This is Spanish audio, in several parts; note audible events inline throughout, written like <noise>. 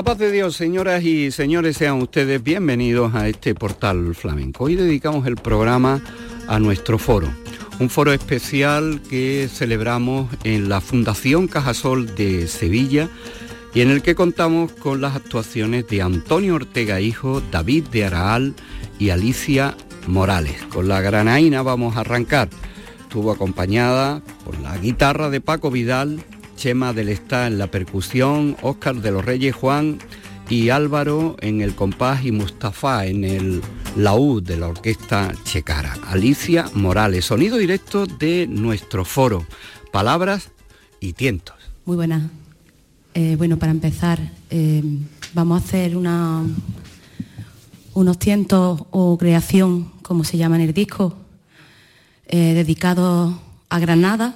La paz de Dios, señoras y señores, sean ustedes bienvenidos a este portal flamenco. Hoy dedicamos el programa a nuestro foro, un foro especial que celebramos en la Fundación Cajasol de Sevilla y en el que contamos con las actuaciones de Antonio Ortega Hijo, David de Araal y Alicia Morales. Con la granaína vamos a arrancar. Estuvo acompañada por la guitarra de Paco Vidal, Chema del Está en la percusión, Óscar de los Reyes Juan y Álvaro en el compás y Mustafa en el laúd de la orquesta Checara. Alicia Morales, sonido directo de nuestro foro, palabras y tientos. Muy buenas. Eh, bueno, para empezar, eh, vamos a hacer una, unos tientos o creación, como se llama en el disco, eh, dedicados a Granada,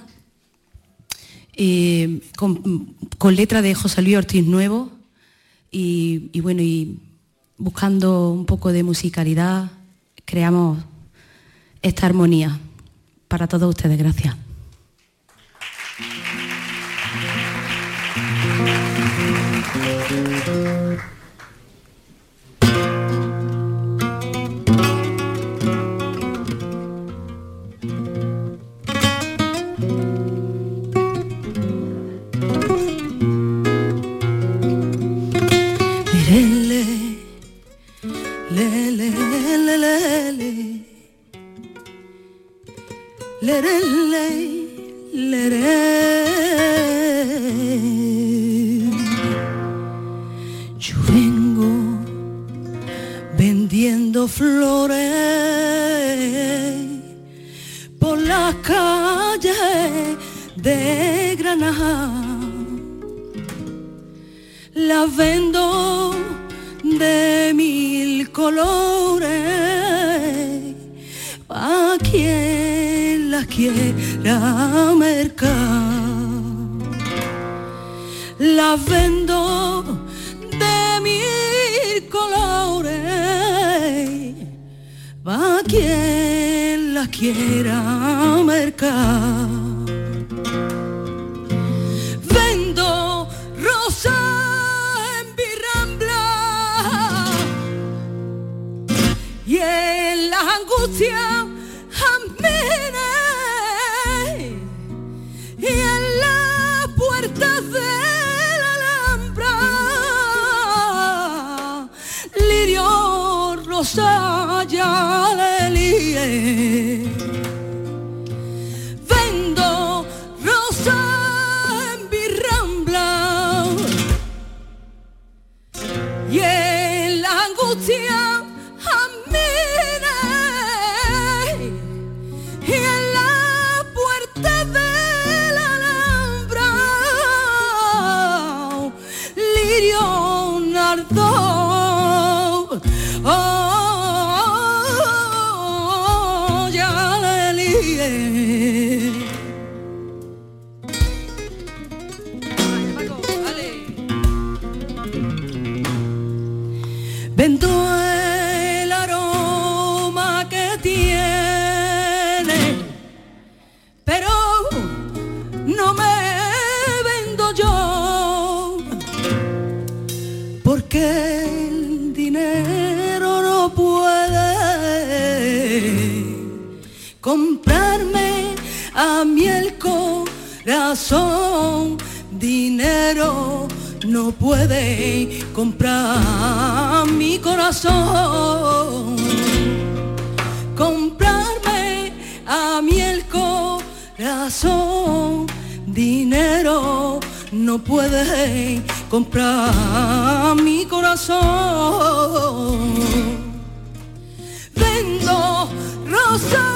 con, con, letra de José Luis Ortiz Nuevo y, y, bueno, y buscando un poco de musicalidad, creamos esta armonía para todos ustedes. Gracias. Rosa ya dinero no puede comprar mi corazón. Comprarme a mí el corazón, dinero no puede comprar mi corazón. Vendo rosa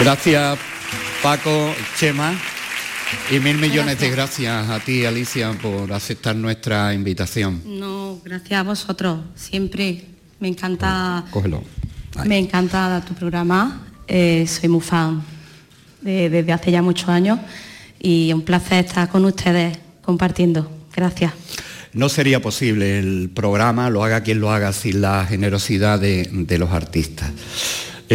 Gracias Paco, Chema y mil millones de gracias a ti Alicia por aceptar nuestra invitación. No, gracias a vosotros. Siempre me encanta, Cógelo. Ahí. me encanta tu programa. Eh, soy muy fan de- desde hace ya muchos años y un placer estar con ustedes compartiendo. Gracias. No sería posible el programa, lo haga quien lo haga, sin la generosidad de, de los artistas.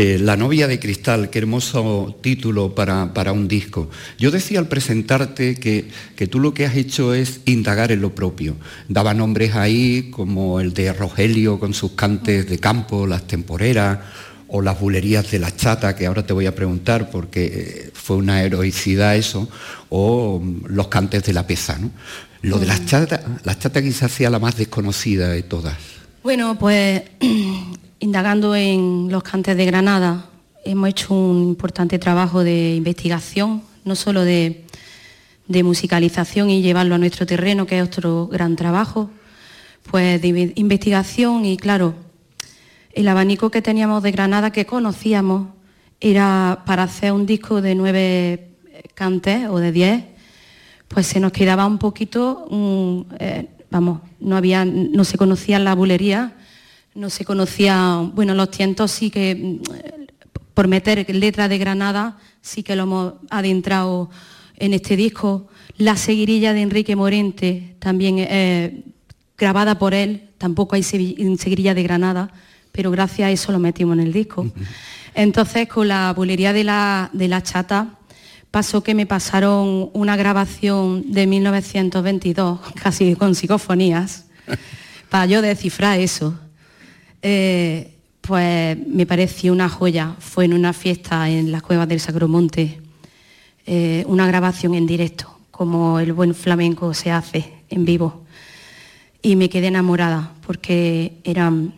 Eh, la novia de cristal, qué hermoso título para, para un disco. Yo decía al presentarte que, que tú lo que has hecho es indagar en lo propio. Daba nombres ahí como el de Rogelio con sus cantes de campo, las temporeras, o las bulerías de la chata, que ahora te voy a preguntar porque eh, fue una heroicidad eso, o mm, los cantes de la pesa. ¿no? Lo de las chatas, la chata quizás sea la más desconocida de todas. Bueno, pues <clears throat> indagando en los cantes de Granada, hemos hecho un importante trabajo de investigación, no solo de, musicalización y llevarlo a nuestro terreno, que es otro gran trabajo, pues de inve- investigación y claro, el abanico que teníamos de Granada que conocíamos era para hacer un disco de nueve cantes o de diez, pues se nos quedaba un poquito, mm, eh, vamos, no había, no se conocía la bulería, no se conocía, bueno, los tientos sí que, mm, por meter letras de Granada, sí que lo hemos adentrado en este disco. La seguirilla de Enrique Morente, también eh, grabada por él, tampoco hay seguirilla de Granada, pero gracias a eso lo metimos en el disco. Entonces, con la bulería de la, de la chata, pasó que me pasaron una grabación de 1922, <laughs> casi con psicofonías, <laughs> para yo descifrar eso. Eh, pues me pareció una joya. Fue en una fiesta en las cuevas del Sacromonte, eh, una grabación en directo, como el buen flamenco se hace en vivo. Y me quedé enamorada porque eran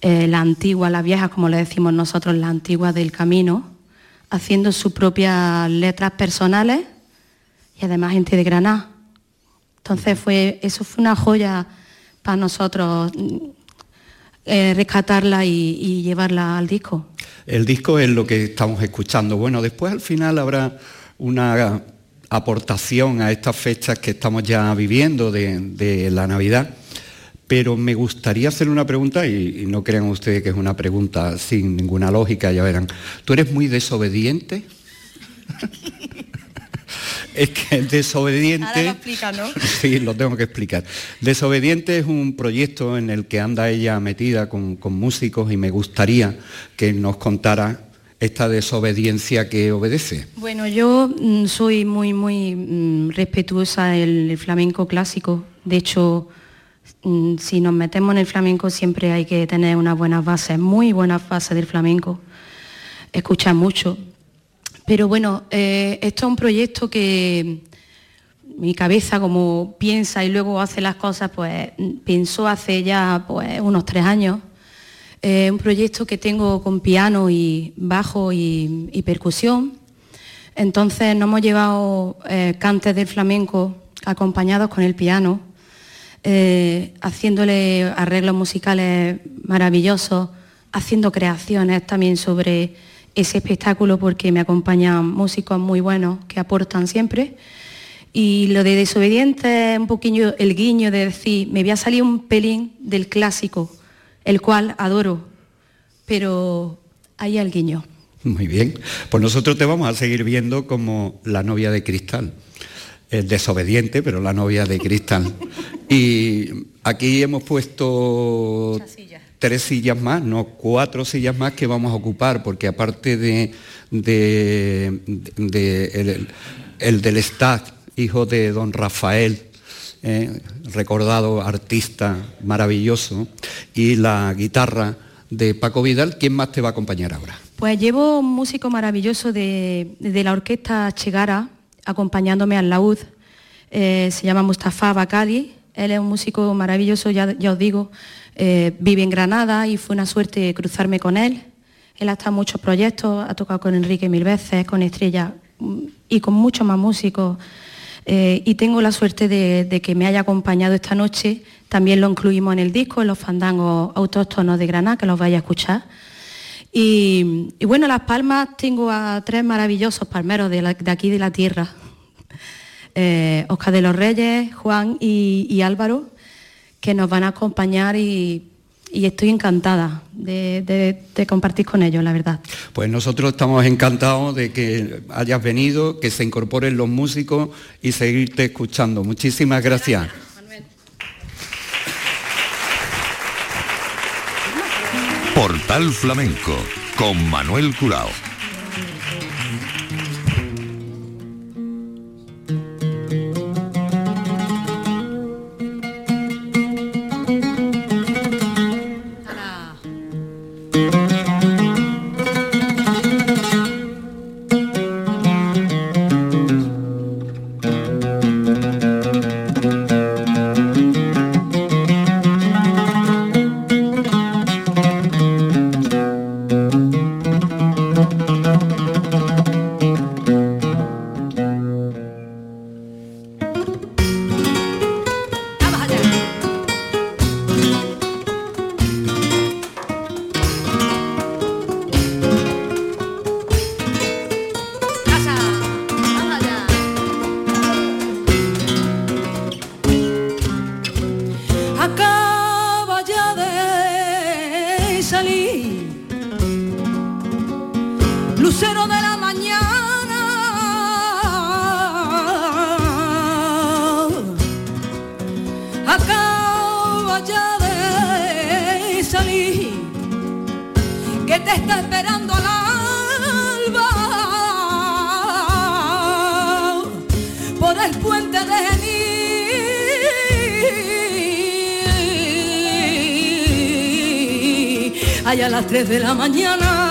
eh, la antigua, la vieja, como le decimos nosotros, la antigua del camino, haciendo sus propias letras personales y además gente de Granada. Entonces fue, eso fue una joya para nosotros eh, rescatarla y, llevarla al disco. El disco es lo que estamos escuchando. Bueno, después al final habrá una aportación a estas fechas que estamos ya viviendo de, la Navidad. Pero me gustaría hacer una pregunta, y, no crean ustedes que es una pregunta sin ninguna lógica, ya verán. ¿Tú eres muy desobediente? <laughs> es que Desobediente... Ahora lo explica, ¿no? <laughs> sí, lo tengo que explicar. Desobediente es un proyecto en el que anda ella metida con, músicos y me gustaría que nos contara esta desobediencia que obedece. Bueno, yo mm, soy muy, muy mm, respetuosa del flamenco clásico. De hecho, mm, si nos metemos en el flamenco siempre hay que tener unas buenas bases, muy buenas bases del flamenco. Escuchar mucho, pero bueno, eh, esto es un proyecto que mi cabeza como piensa y luego hace las cosas, pues pensó hace ya pues, unos tres años. Eh, un proyecto que tengo con piano y bajo y, percusión. Entonces nos hemos llevado eh, cantes del flamenco acompañados con el piano, haciéndole arreglos musicales maravillosos, haciendo creaciones también sobre ese espectáculo porque me acompañan músicos muy buenos que aportan siempre. Y lo de desobediente es un poquillo el guiño de decir, me voy a salir un pelín del clásico, el cual adoro, pero hay el guiño. Muy bien, pues nosotros te vamos a seguir viendo como la novia de cristal. Es desobediente, pero la novia de cristal. <laughs> y aquí hemos puesto tres sillas más, no cuatro sillas más que vamos a ocupar, porque aparte de, el, del Stadt, hijo de don Rafael, eh, recordado artista maravilloso, y la guitarra de Paco Vidal, ¿quién más te va a acompañar ahora? Pues llevo un músico maravilloso de, la orquesta Chegara, acompañándome al laúd, eh, se llama Mustafa Bakali, él es un músico maravilloso, ya os digo, eh, vive en Granada y fue una suerte cruzarme con él. Él ha estado en muchos proyectos, ha tocado con Enrique mil veces, con Estrella mm, y con muchos más músicos. Eh, y tengo la suerte de, que me haya acompañado esta noche. También lo incluimos en el disco, en los fandangos autóctonos de Granada, que los vaya a escuchar. Y, bueno, Las Palmas tengo a tres maravillosos palmeros de, aquí de la tierra. Eh, Oscar de los Reyes, Juan y Álvaro, que nos van a acompañar y, estoy encantada de, compartir con ellos, la verdad. Pues nosotros estamos encantados de que hayas venido, que se incorporen los músicos y seguirte escuchando. Muchísimas gracias. Portal Flamenco con Manuel Curao. Allá a las 3 de la mañana.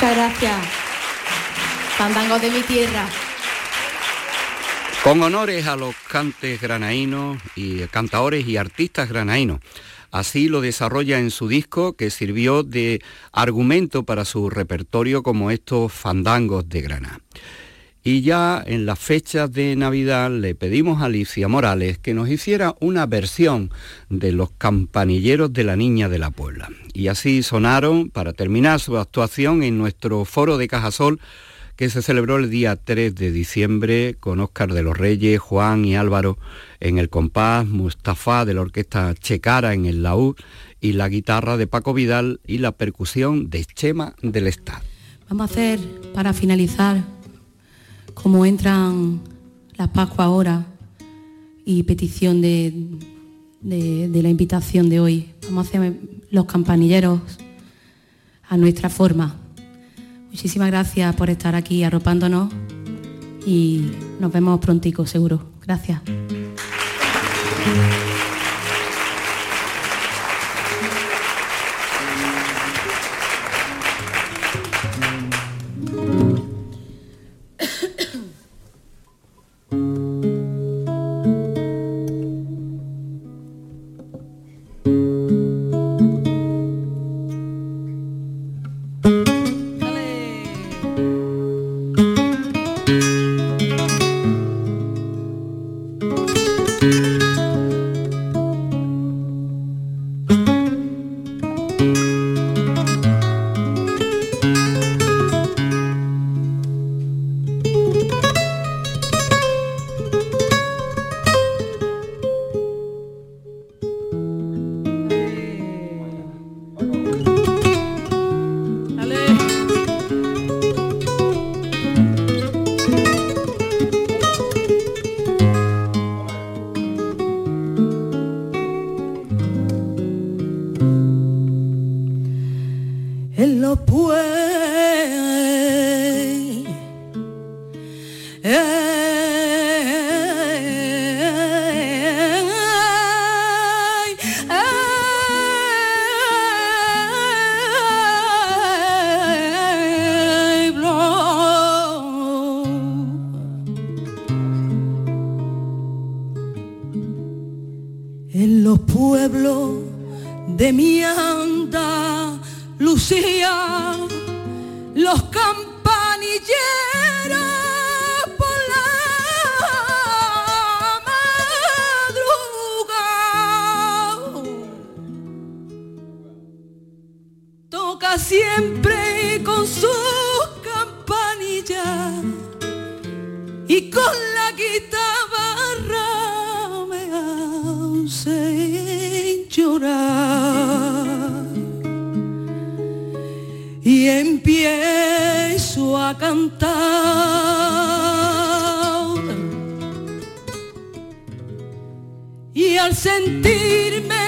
Muchas gracias. Fandangos de mi tierra. Con honores a los cantes granaínos y cantaores y artistas granaínos. Así lo desarrolla en su disco que sirvió de argumento para su repertorio como estos fandangos de Granada. Y ya en las fechas de Navidad le pedimos a Alicia Morales que nos hiciera una versión de los campanilleros de la Niña de la Puebla. Y así sonaron para terminar su actuación en nuestro foro de Cajasol que se celebró el día 3 de diciembre con Óscar de los Reyes, Juan y Álvaro en el compás, Mustafa de la orquesta Checara en el laúd y la guitarra de Paco Vidal y la percusión de Chema del Estado. Vamos a hacer, para finalizar, como entran las Pascuas ahora y petición de, de- de la invitación de hoy, vamos a hacer los campanilleros a nuestra forma. Muchísimas gracias por estar aquí arropándonos y nos vemos prontico, seguro. Gracias. empiezo a cantar. Y al sentirme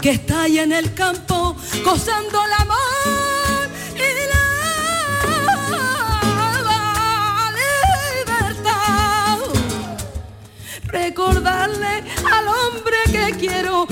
que está ahí en el campo gozando el amor y la libertad. Recordarle al hombre que quiero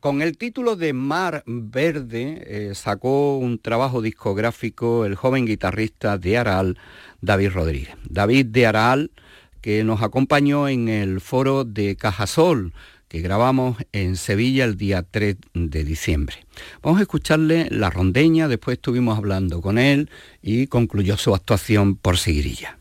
Con el título de Mar Verde eh, sacó un trabajo discográfico el joven guitarrista de Aral, David Rodríguez. David de Aral, que nos acompañó en el foro de Cajasol, que grabamos en Sevilla el día 3 de diciembre. Vamos a escucharle la rondeña, después estuvimos hablando con él y concluyó su actuación por Seguirilla.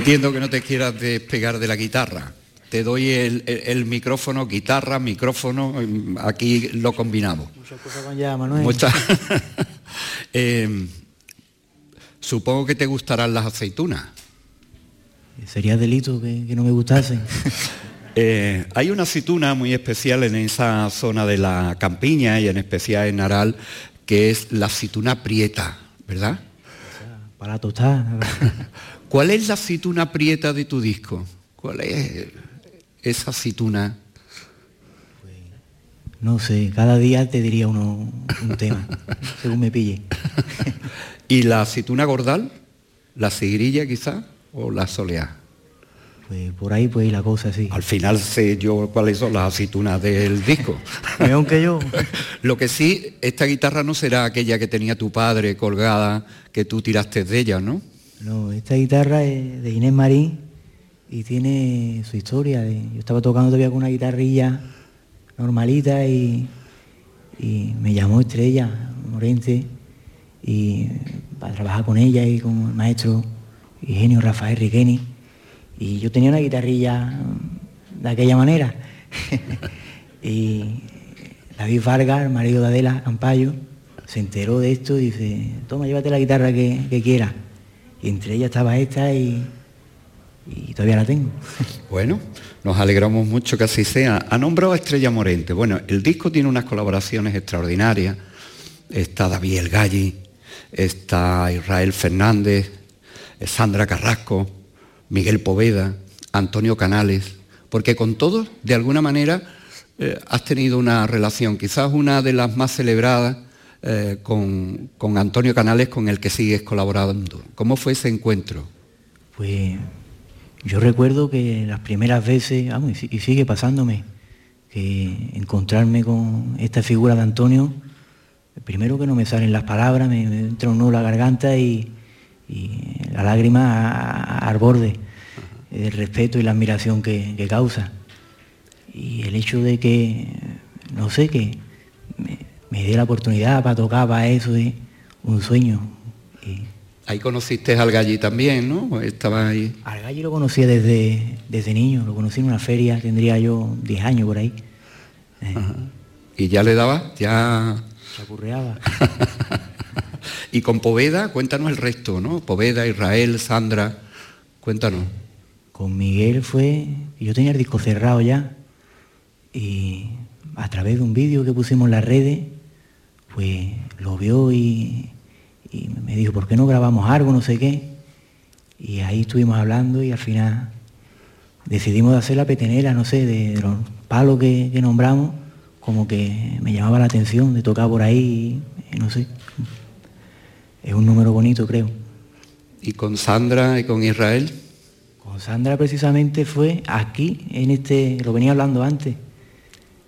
Entiendo que no te quieras despegar de la guitarra. Te doy el, micrófono, guitarra, micrófono, aquí lo combinamos. Muchas cosas con ya, Manuel. <laughs> Eh, supongo que te gustarán las aceitunas. Sería delito que, no me gustasen. <laughs> Eh, hay una aceituna muy especial en esa zona de la campiña y en especial en Aral, que es la aceituna prieta, ¿verdad? para tostar. <laughs> ¿Cuál es la aceituna prieta de tu disco? ¿Cuál es esa aceituna? no sé, cada día te diría uno un tema, <laughs> según me pille. ¿Y la aceituna gordal? ¿La cigrilla quizá? ¿O la soleá? Pues por ahí pues la cosa sí. Al final sé yo cuáles son las aceitunas del disco. <laughs> Mejor que yo. <laughs> Lo que sí, esta guitarra no será aquella que tenía tu padre colgada, que tú tiraste de ella, ¿no? No, esta guitarra es de Inés Marín y tiene su historia. Yo estaba tocando todavía con una guitarrilla normalita y, me llamó Estrella Morente y para trabajar con ella y con el maestro Eugenio Rafael Riqueni. Y yo tenía una guitarrilla de aquella manera. <laughs> y David Vargas, el marido de Adela Campayo, se enteró de esto y dice, toma, llévate la guitarra que, que quieras. Y entre ellas estaba esta y, todavía la tengo. <laughs> Bueno, nos alegramos mucho que así sea. Ha nombrado a Estrella Morente. Bueno, el disco tiene unas colaboraciones extraordinarias. Está David El Galli, está Israel Fernández, Sandra Carrasco, Miguel Poveda, Antonio Canales, porque con todos, de alguna manera, eh, has tenido una relación, quizás una de las más celebradas, eh, con, Antonio Canales con el que sigues colaborando. ¿Cómo fue ese encuentro? Pues yo recuerdo que las primeras veces, y sigue pasándome, que encontrarme con esta figura de Antonio, primero que no me salen las palabras, me, entra un nudo la garganta y, la lágrima al borde, el respeto y la admiración que, que, causa. Y el hecho de que, no sé, que me di la oportunidad para tocar para eso, y un sueño. Ahí conociste al Galli también, ¿no? Estaba ahí. Al Galli lo conocía desde, desde niño, lo conocí en una feria, tendría yo 10 años por ahí. ¿Y ya le daba? Ya. Se acurreaba. <laughs> y con Poveda, cuéntanos el resto, ¿no? Poveda, Israel, Sandra, cuéntanos. Con Miguel fue, yo tenía el disco cerrado ya, y a través de un vídeo que pusimos en las redes, pues lo vio y, me dijo, ¿por qué no grabamos algo, no sé qué? Y ahí estuvimos hablando y al final decidimos hacer la petenera, no sé, de, los palos que, nombramos, como que me llamaba la atención de tocar por ahí, no sé. Es un número bonito, creo. ¿Y con Sandra y con Israel? Con Sandra precisamente fue aquí, en este, lo venía hablando antes,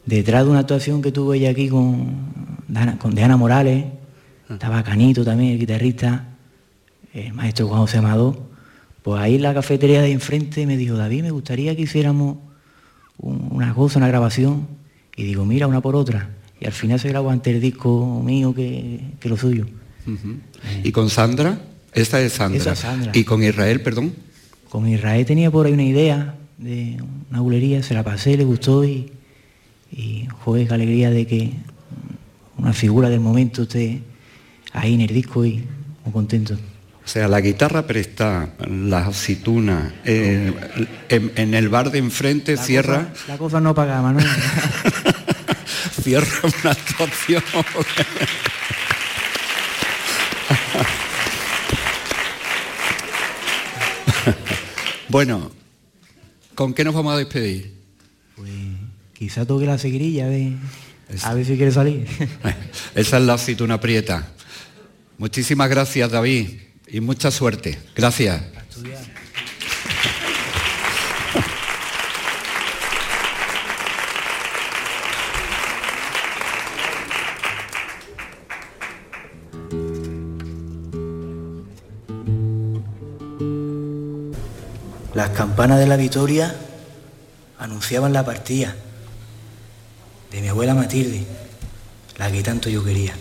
detrás de una actuación que tuvo ella aquí con, con Diana Morales, ah. estaba Canito también, el guitarrista, el maestro Juan José Amado, pues ahí en la cafetería de enfrente me dijo, David, me gustaría que hiciéramos una cosa, una grabación, y digo, mira, una por otra. Y al final se grabó ante el disco mío que, lo suyo. ¿Y con Sandra? Esta es Sandra. Esa es Sandra. ¿Y con Israel, perdón? Con Israel tenía por ahí una idea de una bulería, se la pasé, le gustó y, y joder, qué alegría de que una figura del momento esté ahí en el disco y muy contento. O sea, la guitarra presta, la aceituna, eh, en, en el bar de enfrente La cierra, cosa- la cosa no paga, Manuel. <laughs> cierra una actuación. <laughs> bueno, ¿con qué nos vamos a despedir? pues quizá toque la seguirilla, a a ver si quiere salir. <laughs> Esa es la aceituna prieta. Muchísimas gracias, David, y mucha suerte. Gracias. Las campanas de la victoria anunciaban la partida de mi abuela Matilde, la que tanto yo quería.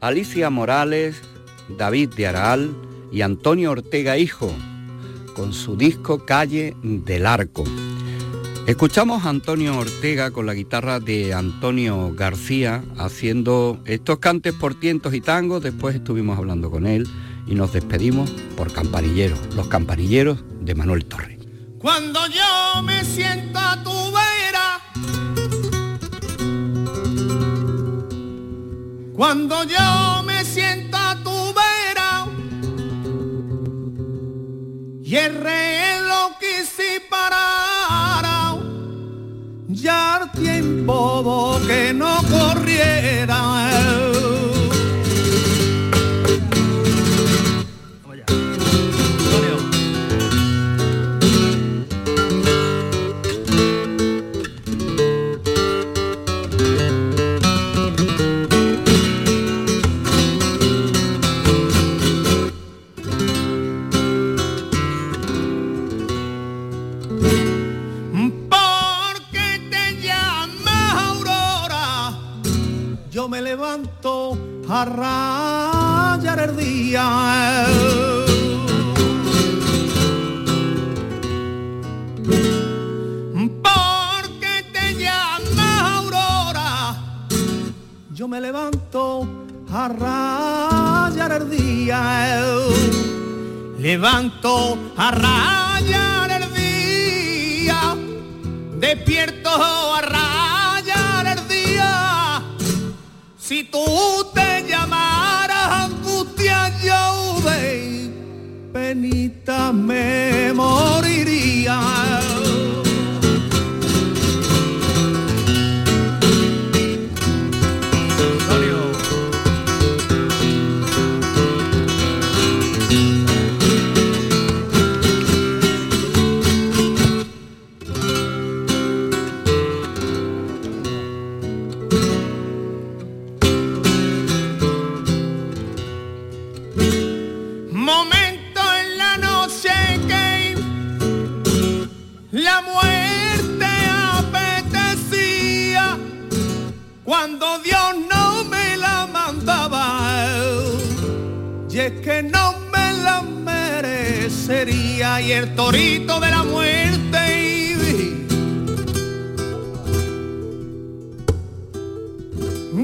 Alicia Morales, David de Araal y Antonio Ortega Hijo, con su disco Calle del Arco. Escuchamos a Antonio Ortega con la guitarra de Antonio García haciendo estos cantes por tientos y tangos, después estuvimos hablando con él y nos despedimos por Campanilleros, los Campanilleros de Manuel Torre. Cuando yo me siento a tu cuando yo me siento a tu vera, y el reloj quise parar, ya tiempo que no corriera. No me la merecería y el torito de la muerte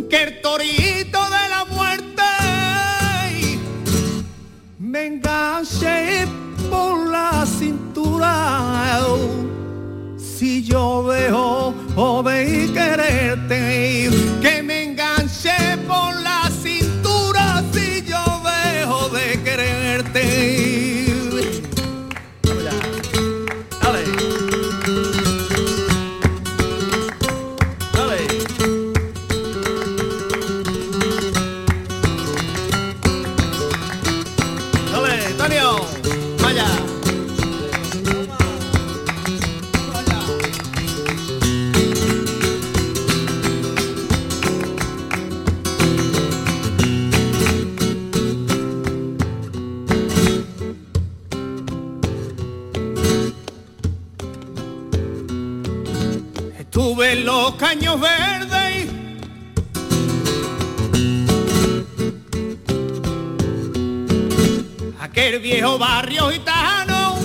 que el torito de la muerte me enganché por la cintura. Si yo dejo de quererte, aquel viejo barrio gitano.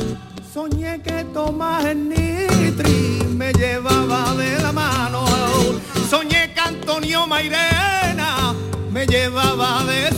Soñé que Tomás el Nitri me llevaba de la mano. Soñé que Antonio Mairena me llevaba de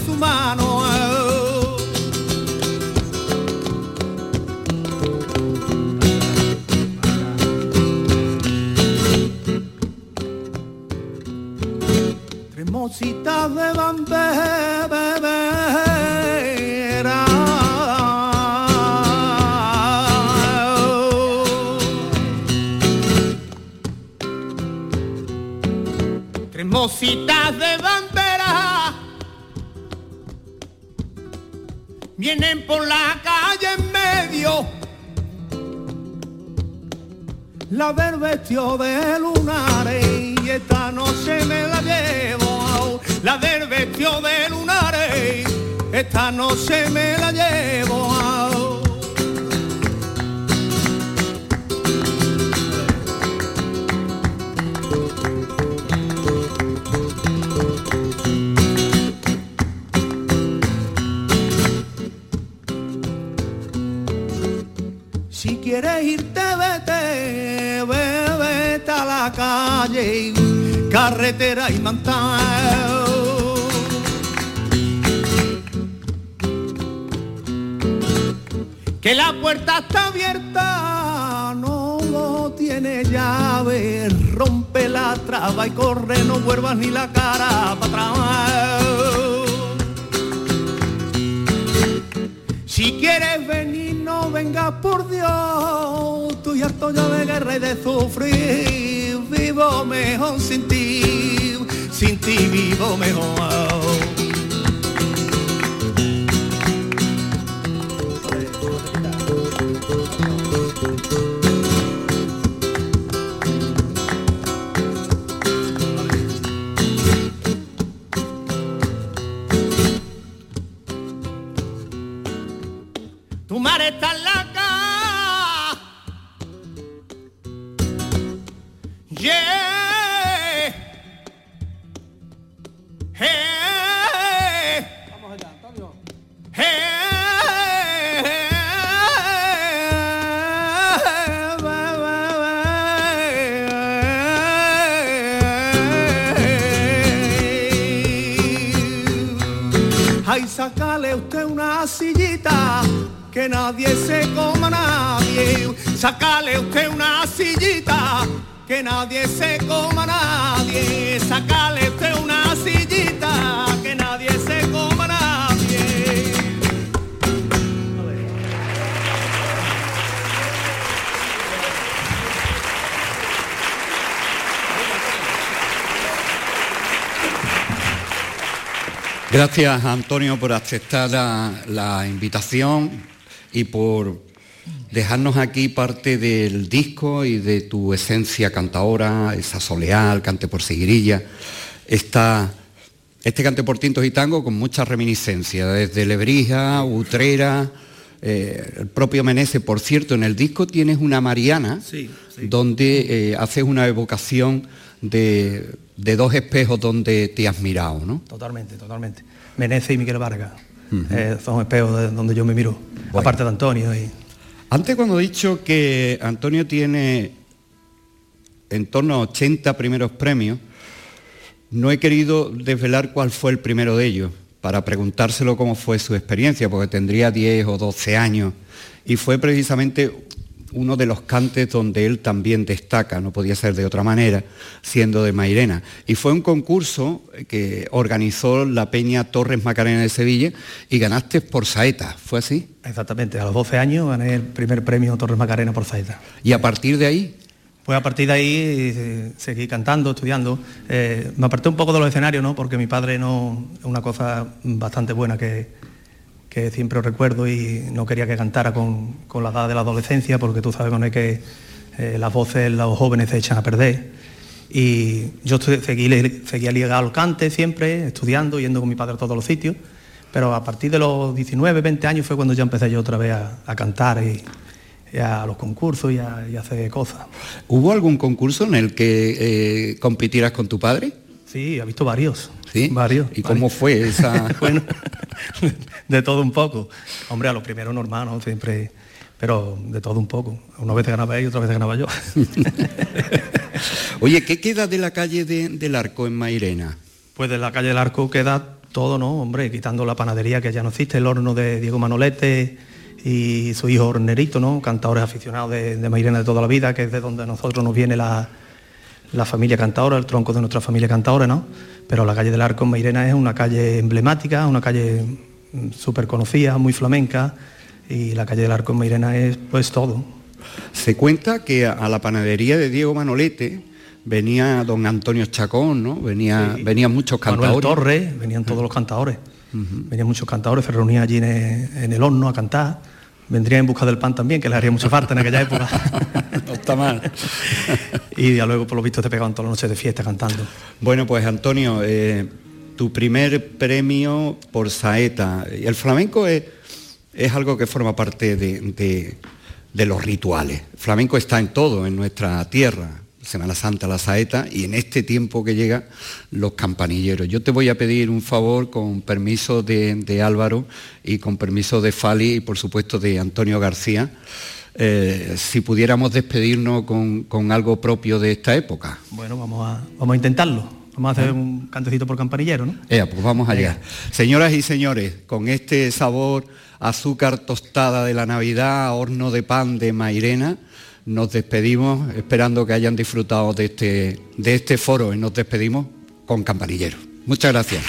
haber vestido de lunares y esta noche me la llevo, la del vestido de lunares, esta noche me la llevo. Si quieres ir carretera y mantao. Que la puerta está abierta, no tiene llave, rompe la traba y corre, no vuelvas ni la cara para atrás. Si quieres venir, no vengas por Dios. Estoy ya de guerra y de sufrir. Vivo mejor sin ti, sin ti vivo mejor. Sillita que nadie se coma nadie. Sacale usted una sillita que nadie se coma nadie. Sacale Gracias Antonio por aceptar la, invitación y por dejarnos aquí parte del disco y de tu esencia cantaora, esa soleal, cante por seguirilla, esta, este cante por tintos y tango con mucha reminiscencia, desde Lebrija, Utrera, eh, el propio Menese. Por cierto, en el disco tienes una Mariana, sí. donde eh, haces una evocación de, de dos espejos donde te has mirado, ¿no? Totalmente, totalmente. Menece y Miguel Vargas. eh, son espejos de donde yo me miro. Aparte de Antonio. Y... Antes cuando he dicho que Antonio tiene en torno a 80 primeros premios, no he querido desvelar cuál fue el primero de ellos, para preguntárselo cómo fue su experiencia, porque tendría 10 o 12 años, y fue precisamente uno de los cantes donde él también destaca, no podía ser de otra manera, siendo de Mairena. Y fue un concurso que organizó la Peña Torres Macarena de Sevilla y ganaste por saeta, ¿fue así? Exactamente, a los 12 años gané el primer premio Torres Macarena por Zaita. Y a partir de ahí, Pues a partir de ahí eh, seguí cantando, estudiando. Eh, me aparté un poco de los escenarios, ¿no? Porque mi padre no es una cosa bastante buena que, que siempre recuerdo y no quería que cantara con, con la edad de la adolescencia, porque tú sabes con que eh, las voces, los jóvenes se echan a perder. Y yo seguí, seguía ligado al cante siempre, estudiando, yendo con mi padre a todos los sitios. Pero a partir de los 19, 20 años fue cuando ya empecé yo otra vez a, a cantar y, y a los concursos y a, y a hacer cosas. ¿Hubo algún concurso en el que eh, compitieras con tu padre? Sí, he visto varios. ¿Sí? Varios. ¿Y cómo fue esa? <laughs> bueno, de todo un poco. Hombre, a los primeros normal, ¿no? Siempre, pero de todo un poco. Una vez ganaba él y otra vez ganaba yo. <laughs> Oye, ¿qué queda de la calle de- del Arco en Mairena? Pues de la calle del Arco queda todo, ¿no? Hombre, quitando la panadería que ya no existe, el horno de Diego Manolete y su hijo Hornerito, ¿no? Cantadores aficionados de, de Mairena de toda la vida, que es de donde nosotros nos viene la, la familia cantadora, el tronco de nuestra familia cantadora, ¿no? Pero la calle del Arco en Mairena es una calle emblemática, una calle mm, súper conocida, muy flamenca, y la calle del Arco en Mairena es pues todo. Se cuenta que a, la panadería de Diego Manolete venía don Antonio Chacón, ¿no? Venía, Sí. Venían muchos Manuel cantadores. Torres, venían todos los cantadores. Venían muchos cantadores, se reunían allí en el, en el horno a cantar. Vendrían en busca del pan también, que les haría mucha falta en aquella época. <laughs> No está mal. y ya luego, por lo visto, te pegaban todas las noches de fiesta cantando. Bueno, pues Antonio, eh, tu primer premio por saeta. El flamenco es, es algo que forma parte de, de- de los rituales. El flamenco está en todo, en nuestra tierra. Semana Santa, la saeta, y en este tiempo que llega, los campanilleros. Yo te voy a pedir un favor con permiso de, de Álvaro y con permiso de Fali y por supuesto de Antonio García. eh, si pudiéramos despedirnos con, con algo propio de esta época. Bueno, vamos a, vamos a intentarlo. Vamos a hacer un cantecito por campanillero, ¿no? Ea, pues vamos allá. Señoras y señores, con este sabor azúcar tostada de la Navidad, horno de pan de Mairena, nos despedimos esperando que hayan disfrutado de este, de este foro y nos despedimos con campanillero. Muchas gracias.